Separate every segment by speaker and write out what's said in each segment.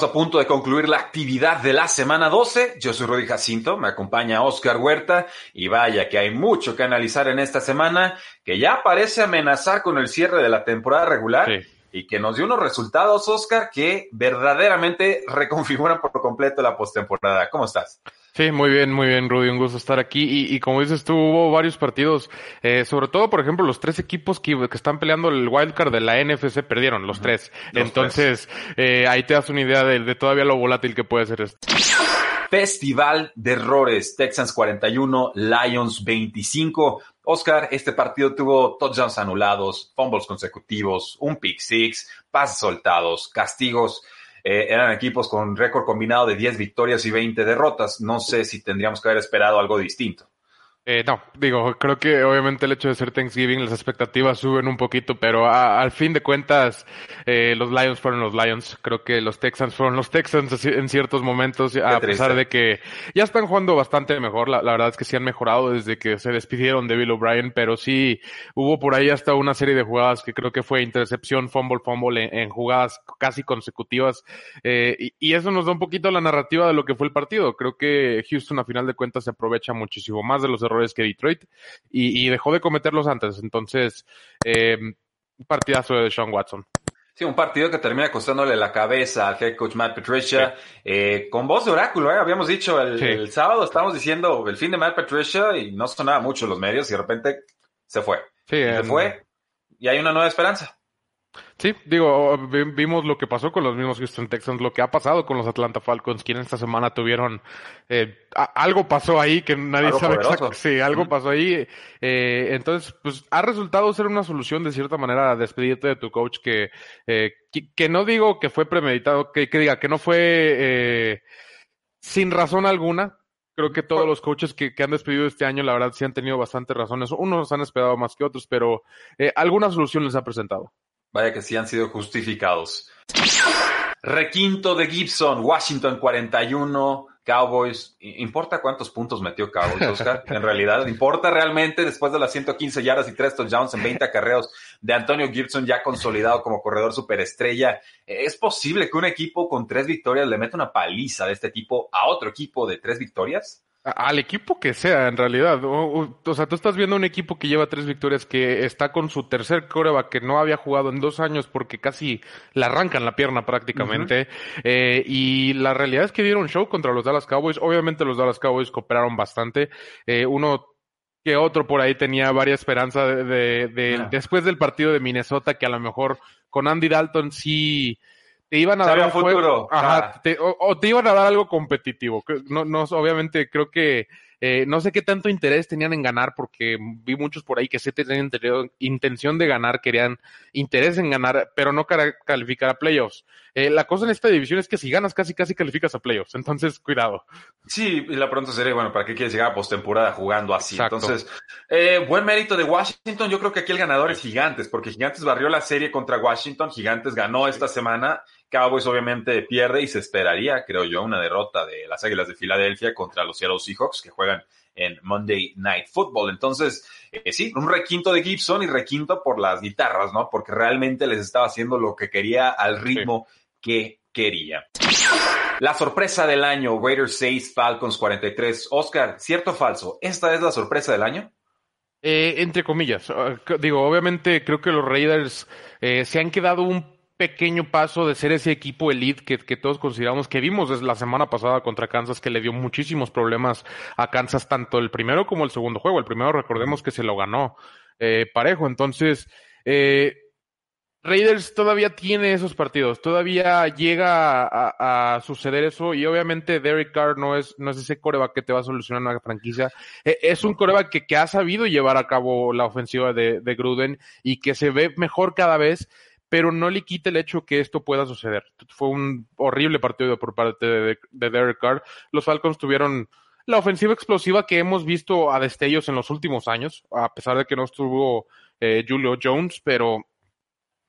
Speaker 1: Estamos a punto de concluir la actividad de la semana 12. Yo soy Rudy Jacinto, me acompaña Oscar Huerta y vaya que hay mucho que analizar en esta semana que ya parece amenazar con el cierre de la temporada regular y que nos dio unos resultados, Oscar, que verdaderamente reconfiguran por completo la postemporada. ¿Cómo estás?
Speaker 2: Sí, muy bien, muy bien, Rudy, un gusto estar aquí. Y, y como dices tú, hubo varios partidos, eh, sobre todo, por ejemplo, los tres equipos que, que, están peleando el wildcard de la NFC perdieron, los tres. Los Entonces, tres. Eh, ahí te das una idea de, de, todavía lo volátil que puede ser esto.
Speaker 1: Festival de errores, Texans 41, Lions 25. Oscar, este partido tuvo touchdowns anulados, fumbles consecutivos, un pick six, pases soltados, castigos. Eh, eran equipos con récord combinado de 10 victorias y 20 derrotas. No sé si tendríamos que haber esperado algo distinto.
Speaker 2: Eh, no, digo, creo que obviamente el hecho de ser Thanksgiving, las expectativas suben un poquito, pero a, al fin de cuentas, eh, los Lions fueron los Lions. Creo que los Texans fueron los Texans en ciertos momentos, a pesar de que ya están jugando bastante mejor. La, la, verdad es que sí han mejorado desde que se despidieron de Bill O'Brien, pero sí hubo por ahí hasta una serie de jugadas que creo que fue intercepción, fumble, fumble en, en jugadas casi consecutivas. Eh, y, y eso nos da un poquito la narrativa de lo que fue el partido. Creo que Houston a final de cuentas se aprovecha muchísimo más de los errores que Detroit y, y dejó de cometerlos antes. Entonces, eh, partidazo de Sean Watson.
Speaker 1: Sí, un partido que termina costándole la cabeza al head coach Matt Patricia, sí. eh, con voz de oráculo, ¿eh? habíamos dicho el, sí. el, sábado, estábamos diciendo el fin de Matt Patricia y no sonaba mucho en los medios y de repente se fue.
Speaker 2: Sí,
Speaker 1: se
Speaker 2: en...
Speaker 1: fue y hay una nueva esperanza.
Speaker 2: Sí, digo, vimos lo que pasó con los mismos Houston Texans, lo que ha pasado con los Atlanta Falcons, quienes esta semana tuvieron eh, algo pasó ahí que nadie
Speaker 1: algo
Speaker 2: sabe exacto. Sí, algo pasó ahí. Eh, entonces, pues ha resultado ser una solución de cierta manera despedirte de tu coach que, eh, que, que, no digo que fue premeditado, que, que diga que no fue eh, sin razón alguna, creo que todos los coaches que, que, han despedido este año, la verdad, sí han tenido bastantes razones. Unos han esperado más que otros, pero eh, alguna solución les ha presentado.
Speaker 1: Vaya que sí han sido justificados. Requinto de Gibson, Washington 41, Cowboys. ¿Importa cuántos puntos metió Cowboys, Oscar? en realidad, ¿importa realmente después de las 115 yardas y 3 touchdowns en 20 acarreos de Antonio Gibson ya consolidado como corredor superestrella? ¿Es posible que un equipo con tres victorias le meta una paliza de este tipo a otro equipo de tres victorias?
Speaker 2: Al equipo que sea, en realidad. O, o, sea, tú estás viendo un equipo que lleva tres victorias, que está con su tercer coreback, que no había jugado en dos años porque casi le arrancan la pierna prácticamente. Uh -huh. eh, y la realidad es que dieron show contra los Dallas Cowboys. Obviamente los Dallas Cowboys cooperaron bastante. Eh, uno que otro por ahí tenía varias esperanza de, de, de yeah. después del partido de Minnesota, que a lo mejor con Andy Dalton sí te iban a dar un
Speaker 1: futuro.
Speaker 2: Ajá, te, o, o, te iban a dar algo competitivo. No, no, obviamente creo que eh, no sé qué tanto interés tenían en ganar, porque vi muchos por ahí que sí tenían intención de ganar, querían interés en ganar, pero no calificar a playoffs. Eh, la cosa en esta división es que si ganas, casi casi calificas a playoffs. Entonces, cuidado.
Speaker 1: Sí, y la pregunta sería, bueno, ¿para qué quieres llegar a postemporada jugando así? Exacto. Entonces, eh, buen mérito de Washington. Yo creo que aquí el ganador es Gigantes, porque Gigantes barrió la serie contra Washington. Gigantes ganó esta semana. Cowboys obviamente pierde y se esperaría, creo yo, una derrota de las Águilas de Filadelfia contra los Seattle Seahawks que juegan en Monday Night Football. Entonces, eh, sí, un requinto de Gibson y requinto por las guitarras, ¿no? Porque realmente les estaba haciendo lo que quería al ritmo sí. Que quería. La sorpresa del año, Raiders 6, Falcons 43. Oscar, ¿cierto o falso? ¿Esta es la sorpresa del año?
Speaker 2: Eh, entre comillas. Uh, digo, obviamente creo que los Raiders eh, se han quedado un pequeño paso de ser ese equipo elite que, que, todos consideramos que vimos desde la semana pasada contra Kansas que le dio muchísimos problemas a Kansas tanto el primero como el segundo juego. El primero recordemos que se lo ganó eh, parejo. Entonces, eh, Raiders todavía tiene esos partidos, todavía llega a, suceder eso y obviamente Derek Carr no es, no es ese coreback que te va a solucionar una franquicia, e, es un coreback que, ha sabido llevar a cabo la ofensiva de, de, Gruden y que se ve mejor cada vez, pero no le quita el hecho que esto pueda suceder. Fue un horrible partido por parte de, de Derek Carr. Los Falcons tuvieron la ofensiva explosiva que hemos visto a destellos en los últimos años, a pesar de que no estuvo eh, Julio Jones, pero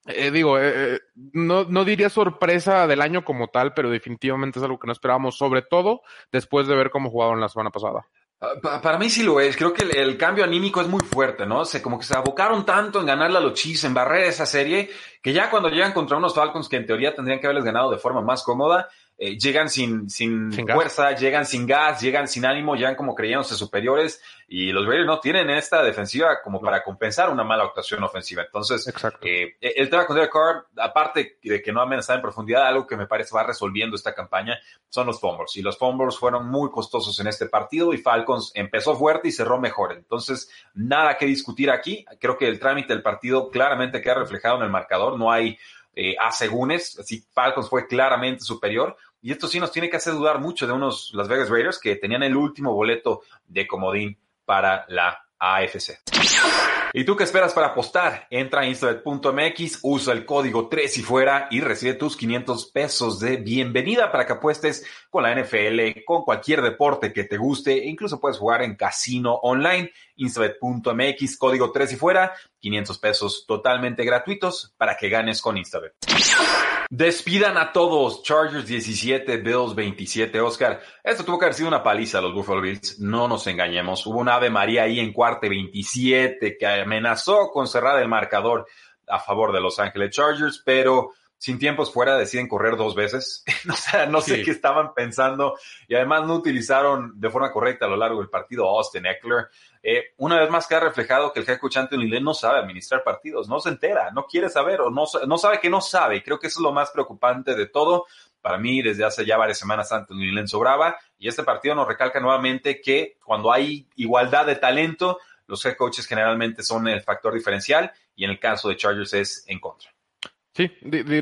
Speaker 2: eh, digo, eh, eh, no, no diría sorpresa del año como tal, pero definitivamente es algo que no esperábamos, sobre todo después de ver cómo jugaron la semana pasada.
Speaker 1: Ah, para mí sí lo es. Creo que el, cambio anímico es muy fuerte, ¿no? Se, como que se abocaron tanto en ganarle a los Chiefs, en barrer esa serie, que ya cuando llegan contra unos Falcons que en teoría tendrían que haberles ganado de forma más cómoda, eh, llegan sin, sin, fuerza, llegan sin gas, llegan sin ánimo, llegan como creyéndose superiores y los Raiders no tienen esta defensiva como para compensar una mala actuación ofensiva. Entonces, eh, el tema con Derek Carr, aparte de que no amenazar en profundidad, algo que me parece va resolviendo esta campaña son los fumbles. Y los fumbles fueron muy costosos en este partido y Falcons empezó fuerte y cerró mejor. Entonces, nada que discutir aquí. Creo que el trámite del partido claramente queda reflejado en el marcador. No hay eh, asegúnes, así Falcons fue claramente superior. Y esto sí nos tiene que hacer dudar mucho de unos Las Vegas Raiders que tenían el último boleto de comodín para la AFC. ¿Y tú qué esperas para apostar? Entra a instabet.mx, usa el código 3 y fuera y recibe tus 500 pesos de bienvenida para que apuestes con la NFL, con cualquier deporte que te guste e incluso puedes jugar en casino online. Instabet.mx, código 3 y fuera, 500 pesos totalmente gratuitos para que ganes con Instabet. Despidan a todos. Chargers 17, Bills 27. Oscar, esto tuvo que haber sido una paliza a los Buffalo Bills. No nos engañemos. Hubo una Ave María ahí en cuarto 27 que amenazó con cerrar el marcador a favor de Los Ángeles Chargers, pero sin tiempos fuera deciden correr dos veces. o sea, no sé qué estaban pensando y además no utilizaron de forma correcta a lo largo del partido a Austin Eckler. Eh, una vez más queda reflejado que el head coach Anthony Lynn no sabe administrar partidos, no se entera, no quiere saber o no, no sabe que no sabe. Creo que eso es lo más preocupante de todo. Para mí, desde hace ya varias semanas Anthony Lynn sobraba y este partido nos recalca nuevamente que cuando hay igualdad de talento, los head coaches generalmente son el factor diferencial y en el caso de Chargers es en contra.
Speaker 2: Sí,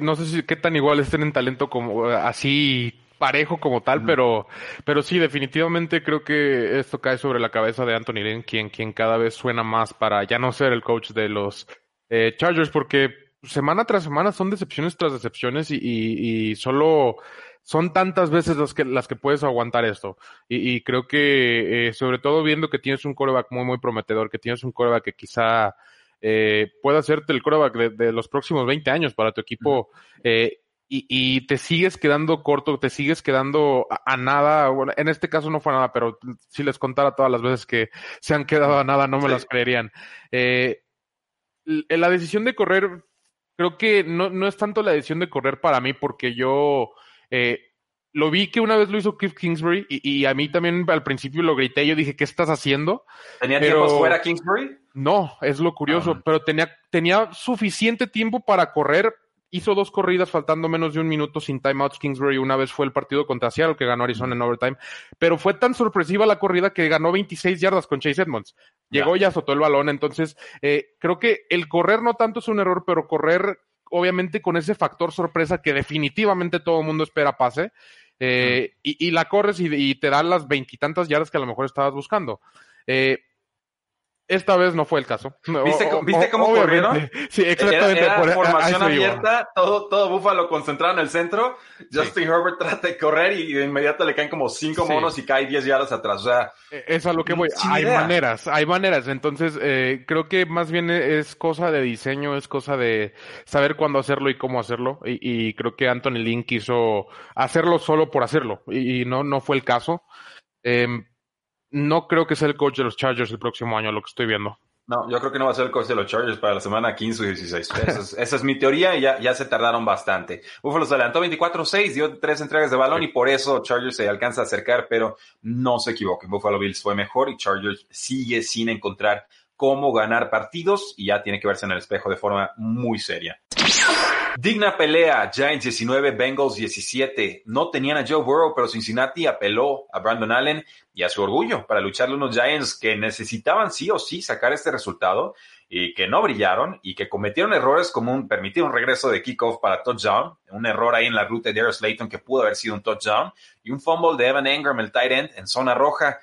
Speaker 2: no sé si qué tan igual estén en talento como así parejo como tal, pero, pero sí, definitivamente creo que esto cae sobre la cabeza de Anthony Lynn, quien, quien cada vez suena más para ya no ser el coach de los eh, Chargers, porque semana tras semana son decepciones tras decepciones y, y, solo son tantas veces las que, las que puedes aguantar esto. Y, creo que, eh, sobre todo viendo que tienes un coreback muy, muy prometedor, que tienes un coreback que quizá eh, pueda hacerte el coreback de, los próximos 20 años para tu equipo, eh, y, te sigues quedando corto, te sigues quedando a, nada. Bueno, en este caso no fue nada, pero si les contara todas las veces que se han quedado a nada, no me las creerían. Eh, la decisión de correr, creo que no, no es tanto la decisión de correr para mí, porque yo eh, lo vi que una vez lo hizo Cliff Kingsbury y, a mí también al principio lo grité. Yo dije, ¿qué estás haciendo?
Speaker 1: ¿Tenía tiempo fuera Kingsbury?
Speaker 2: No, es lo curioso, ah. pero tenía, tenía suficiente tiempo para correr hizo dos corridas faltando menos de un minuto sin timeouts Kingsbury. Una vez fue el partido contra Seattle que ganó Arizona en overtime, pero fue tan sorpresiva la corrida que ganó 26 yardas con Chase Edmonds. Llegó y azotó el balón. Entonces, eh, creo que el correr no tanto es un error, pero correr obviamente con ese factor sorpresa que definitivamente todo el mundo espera pase. Eh, y, la corres y, y te dan las veintitantas yardas que a lo mejor estabas buscando. Eh, esta vez no fue el caso.
Speaker 1: ¿Viste, cómo corrieron?
Speaker 2: Sí, exactamente.
Speaker 1: Era, formación abierta, todo, todo Búfalo concentrado en el centro. Justin Herbert trata de correr y de inmediato le caen como cinco monos y cae diez yardas atrás. O sea,
Speaker 2: e, es a lo que voy. Hay maneras, hay maneras. Entonces, eh, creo que más bien es cosa de diseño, es cosa de saber cuándo hacerlo y cómo hacerlo. Y, creo que Anthony Lynn quiso hacerlo solo por hacerlo. Y, no, no fue el caso. Eh, no creo que sea el coach de los Chargers el próximo año, lo que estoy viendo.
Speaker 1: No, yo creo que no va a ser el coach de los Chargers para la semana 15 o 16. Esa es, mi teoría y ya, ya, se tardaron bastante. Buffalo se adelantó 24-6, dio tres entregas de balón y por eso Chargers se alcanza a acercar, pero no se equivoquen. Buffalo Bills fue mejor y Chargers sigue sin encontrar cómo ganar partidos y ya tiene que verse en el espejo de forma muy seria. Digna pelea, Giants 19, Bengals 17. No tenían a Joe Burrow, pero Cincinnati apeló a Brandon Allen y a su orgullo para lucharle unos Giants que necesitaban sí o sí sacar este resultado. y que no brillaron y que cometieron errores como un, permitir un regreso de kickoff para touchdown, un error ahí en la ruta de Darius Slayton que pudo haber sido un touchdown y un fumble de Evan Engram, el tight end, en zona roja.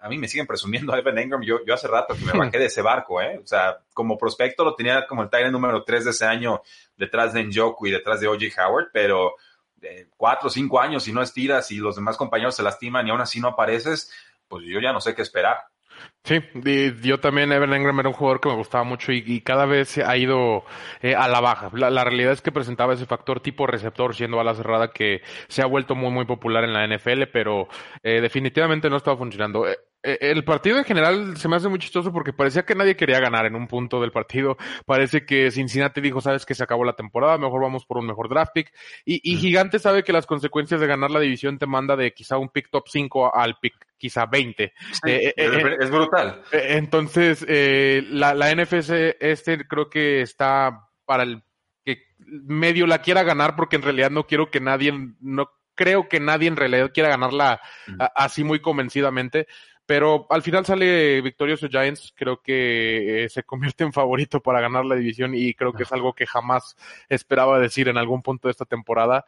Speaker 1: A mí me siguen presumiendo a Evan Engram. Yo, yo hace rato que me bajé de ese barco, ¿eh? O sea, como prospecto lo tenía como el tight end número 3 de ese año detrás de Njoku y detrás de O.J. Howard, pero eh, cuatro o cinco años y no estiras y los demás compañeros se lastiman y aún así no apareces, pues yo ya no sé qué esperar.
Speaker 2: Sí, yo también, Evan Engram era un jugador que me gustaba mucho y, cada vez ha ido eh, a la baja. La, realidad es que presentaba ese factor tipo receptor siendo a la cerrada que se ha vuelto muy, muy popular en la NFL, pero eh, definitivamente no estaba funcionando. Eh, el partido en general se me hace muy chistoso porque parecía que nadie quería ganar en un punto del partido. Parece que Cincinnati dijo, sabes que se acabó la temporada, mejor vamos por un mejor draft pick. Y, y Gigante sabe que las consecuencias de ganar la división te manda de quizá un pick top 5 al pick quizá 20. Eh,
Speaker 1: eh, eh, es brutal.
Speaker 2: entonces, la, la NFC este creo que está para el que medio la quiera ganar porque en realidad no quiero que nadie, no creo que nadie en realidad quiera ganarla así muy convencidamente. Pero al final sale victorioso Giants, creo que se convierte en favorito para ganar la división y creo que es algo que jamás esperaba decir en algún punto de esta temporada,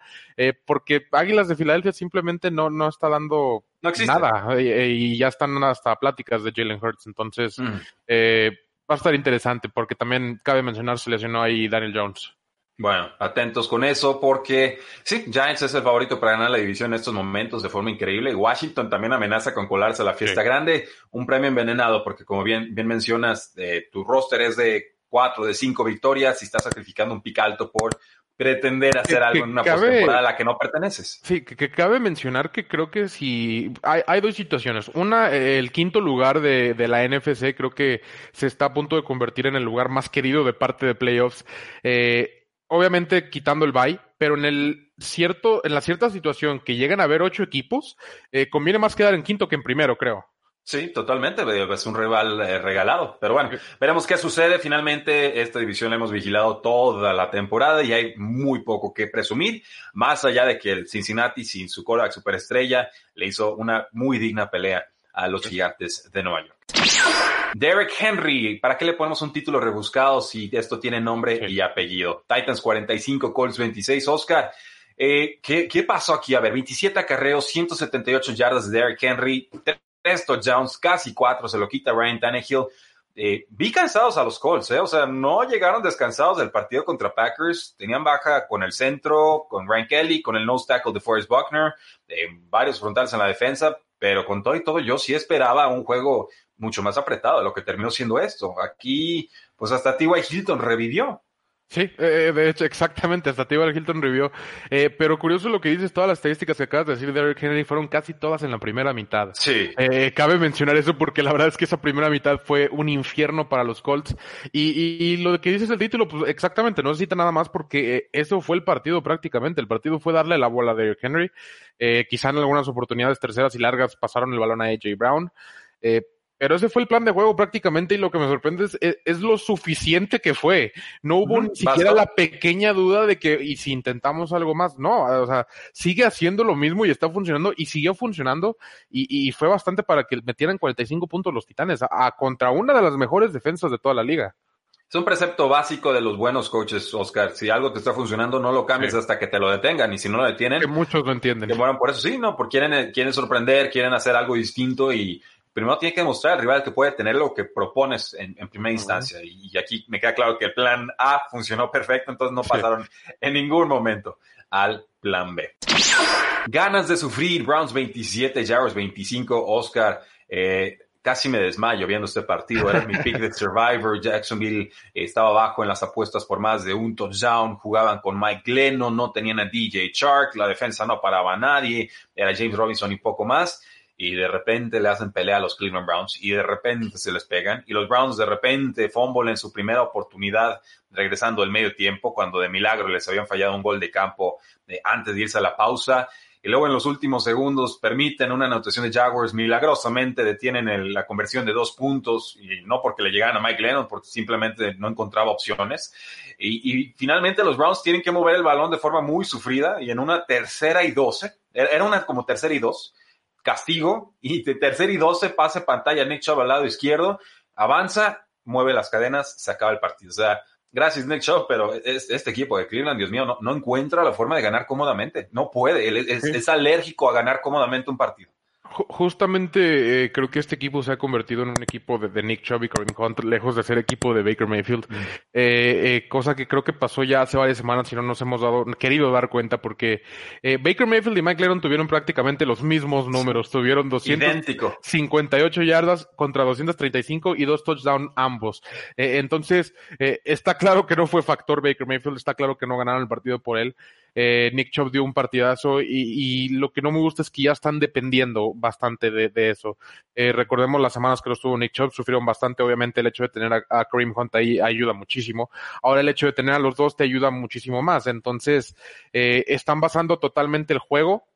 Speaker 2: porque Águilas de Filadelfia simplemente no, no está dando no Nada, y, ya están hasta pláticas de Jalen Hurts, entonces mm. eh, va a estar interesante porque también cabe mencionar se lesionó ahí Daniel Jones.
Speaker 1: Bueno, atentos con eso porque sí, Giants es el favorito para ganar la división en estos momentos de forma increíble. Washington también amenaza con colarse a la fiesta grande, un premio envenenado porque como bien, bien mencionas, eh, tu roster es de cuatro, de cinco victorias y estás sacrificando un pic alto por pretender hacer algo en una postemporada a la que no perteneces.
Speaker 2: Sí, que, cabe mencionar que creo que si hay, hay dos situaciones. Una, el quinto lugar de, de, la NFC creo que se está a punto de convertir en el lugar más querido de parte de playoffs. Eh, obviamente quitando el bye, pero en el cierto, en la cierta situación que llegan a haber ocho equipos, eh, conviene más quedar en quinto que en primero, creo.
Speaker 1: Sí, totalmente. Es un rival eh, regalado. Pero bueno, veremos qué sucede. Finalmente, esta división la hemos vigilado toda la temporada y hay muy poco que presumir. Más allá de que el Cincinnati, sin su coreback superestrella, le hizo una muy digna pelea a los gigantes de Nueva York. Derek Henry, ¿para qué le ponemos un título rebuscado si esto tiene nombre y apellido? Titans 45, Colts 26. Oscar, eh, ¿qué, ¿qué, pasó aquí? A ver, 27 acarreos, 178 yardas de Derek Henry, tres touchdowns, casi cuatro, se lo quita Ryan Tannehill. Eh, vi cansados a los Colts, ¿eh? o sea, no llegaron descansados del partido contra Packers, tenían baja con el centro, con Ryan Kelly, con el nose tackle de Forrest Buckner, eh, varios frontales en la defensa, pero con todo y todo yo sí esperaba un juego mucho más apretado de lo que terminó siendo esto. Aquí, pues hasta T.Y. Hilton revivió.
Speaker 2: Sí, eh, de hecho, exactamente, hasta T.Y. Hilton revivió. Eh, pero curioso lo que dices, todas las estadísticas que acabas de decir de Derrick Henry fueron casi todas en la primera mitad.
Speaker 1: Sí.
Speaker 2: Eh, cabe mencionar eso porque la verdad es que esa primera mitad fue un infierno para los Colts. Y, y, lo que dices el título, pues exactamente, no necesita nada más porque eh, eso fue el partido prácticamente. El partido fue darle la bola a Derrick Henry. Eh, quizá en algunas oportunidades terceras y largas pasaron el balón a AJ Brown. Eh, pero ese fue el plan de juego prácticamente y lo que me sorprende es, lo suficiente que fue. No hubo ni siquiera la pequeña duda de que, y si intentamos algo más, no, o sea, sigue haciendo lo mismo y está funcionando y siguió funcionando y, fue bastante para que metieran 45 puntos los Titanes a, contra una de las mejores defensas de toda la liga.
Speaker 1: Es un precepto básico de los buenos coaches, Oscar. Si algo te está funcionando, no lo cambies hasta que te lo detengan. Y si no lo detienen.
Speaker 2: Que muchos lo entienden.
Speaker 1: por eso sí, ¿no? Porque quieren, quieren sorprender, quieren hacer algo distinto y primero tiene que demostrar al rival que puede tener lo que propones en, primera instancia. Y, aquí me queda claro que el plan A funcionó perfecto, entonces no pasaron en ningún momento al plan B. Ganas de sufrir, Browns 27, Jaguars 25, Oscar. Eh, casi me desmayo viendo este partido. Era mi pick de Survivor. Jacksonville estaba abajo en las apuestas por más de un touchdown. Jugaban con Mike Lennon, no tenían a DJ Shark. La defensa no paraba a nadie. Era James Robinson y poco más y de repente le hacen pelea a los Cleveland Browns y de repente se les pegan y los Browns de repente fumble en su primera oportunidad regresando el medio tiempo cuando de milagro les habían fallado un gol de campo eh, antes de irse a la pausa y luego en los últimos segundos permiten una anotación de Jaguars, milagrosamente detienen la conversión de dos puntos, y no porque le llegaran a Mike Lennon, porque simplemente no encontraba opciones. Y, y, finalmente los Browns tienen que mover el balón de forma muy sufrida y en una tercera y doce, era una como tercera y dos, castigo y de tercer y doce pase pantalla Nick Chubb al lado izquierdo, avanza mueve las cadenas, se acaba el partido. O sea, gracias Nick Chubb, pero este equipo de Cleveland, Dios mío, no, no encuentra la forma de ganar cómodamente. No puede, él es alérgico a ganar cómodamente un partido.
Speaker 2: Justamente eh, creo que este equipo se ha convertido en un equipo de, Nick Chubb y Kareem Hunt, lejos de ser equipo de Baker Mayfield, mm. eh, eh, cosa que creo que pasó ya hace varias semanas y no nos hemos dado, querido dar cuenta, porque Baker Mayfield y Mike Lennon tuvieron prácticamente los mismos números, tuvieron 258 yardas contra 235 y dos touchdowns ambos. entonces, está claro que no fue factor Baker Mayfield, está claro que no ganaron el partido por él. Eh, Nick Chubb dio un partidazo y, lo que no me gusta es que ya están dependiendo bastante de, eso. Eh, recordemos las semanas que los tuvo Nick Chubb, sufrieron bastante, obviamente el hecho de tener a, Kareem Hunt ahí ayuda muchísimo. Ahora el hecho de tener a los dos te ayuda muchísimo más. Entonces, eh, están basando totalmente el juego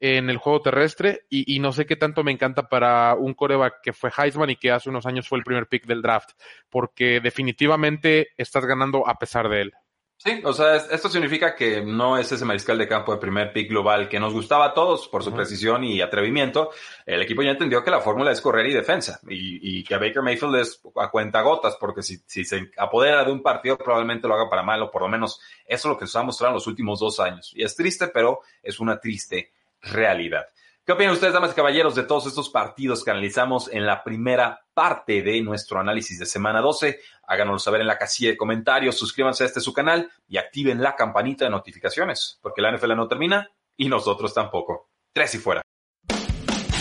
Speaker 2: en el juego terrestre y, y, no sé qué tanto me encanta para un coreback que fue Heisman y que hace unos años fue el primer pick del draft, porque definitivamente estás ganando a pesar de él.
Speaker 1: Sí, o sea, esto significa que no es ese mariscal de campo de primer pick global que nos gustaba a todos por su precisión y atrevimiento. El equipo ya entendió que la fórmula es correr y defensa y, que a Baker Mayfield es a cuenta gotas porque si, si, se apodera de un partido probablemente lo haga para mal o por lo menos eso es lo que se ha mostrado en los últimos dos años. Y es triste, pero es una triste realidad. ¿Qué opinan ustedes, damas y caballeros, de todos estos partidos que analizamos en la primera parte de nuestro análisis de semana 12? Háganoslo saber en la casilla de comentarios, suscríbanse a este su canal y activen la campanita de notificaciones, porque la NFL no termina y nosotros tampoco. Tres y fuera.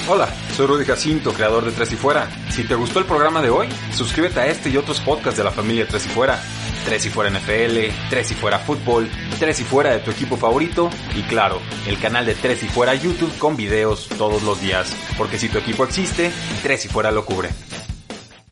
Speaker 1: Hola, soy Rudy Jacinto, creador de Tres y Fuera. Si te gustó el programa de hoy, suscríbete a este y otros podcasts de la familia Tres y Fuera. Tres y Fuera NFL, Tres y Fuera Fútbol, Tres y Fuera de tu equipo favorito y claro, el canal de Tres y Fuera YouTube con videos todos los días. Porque si tu equipo existe, Tres y Fuera lo cubre.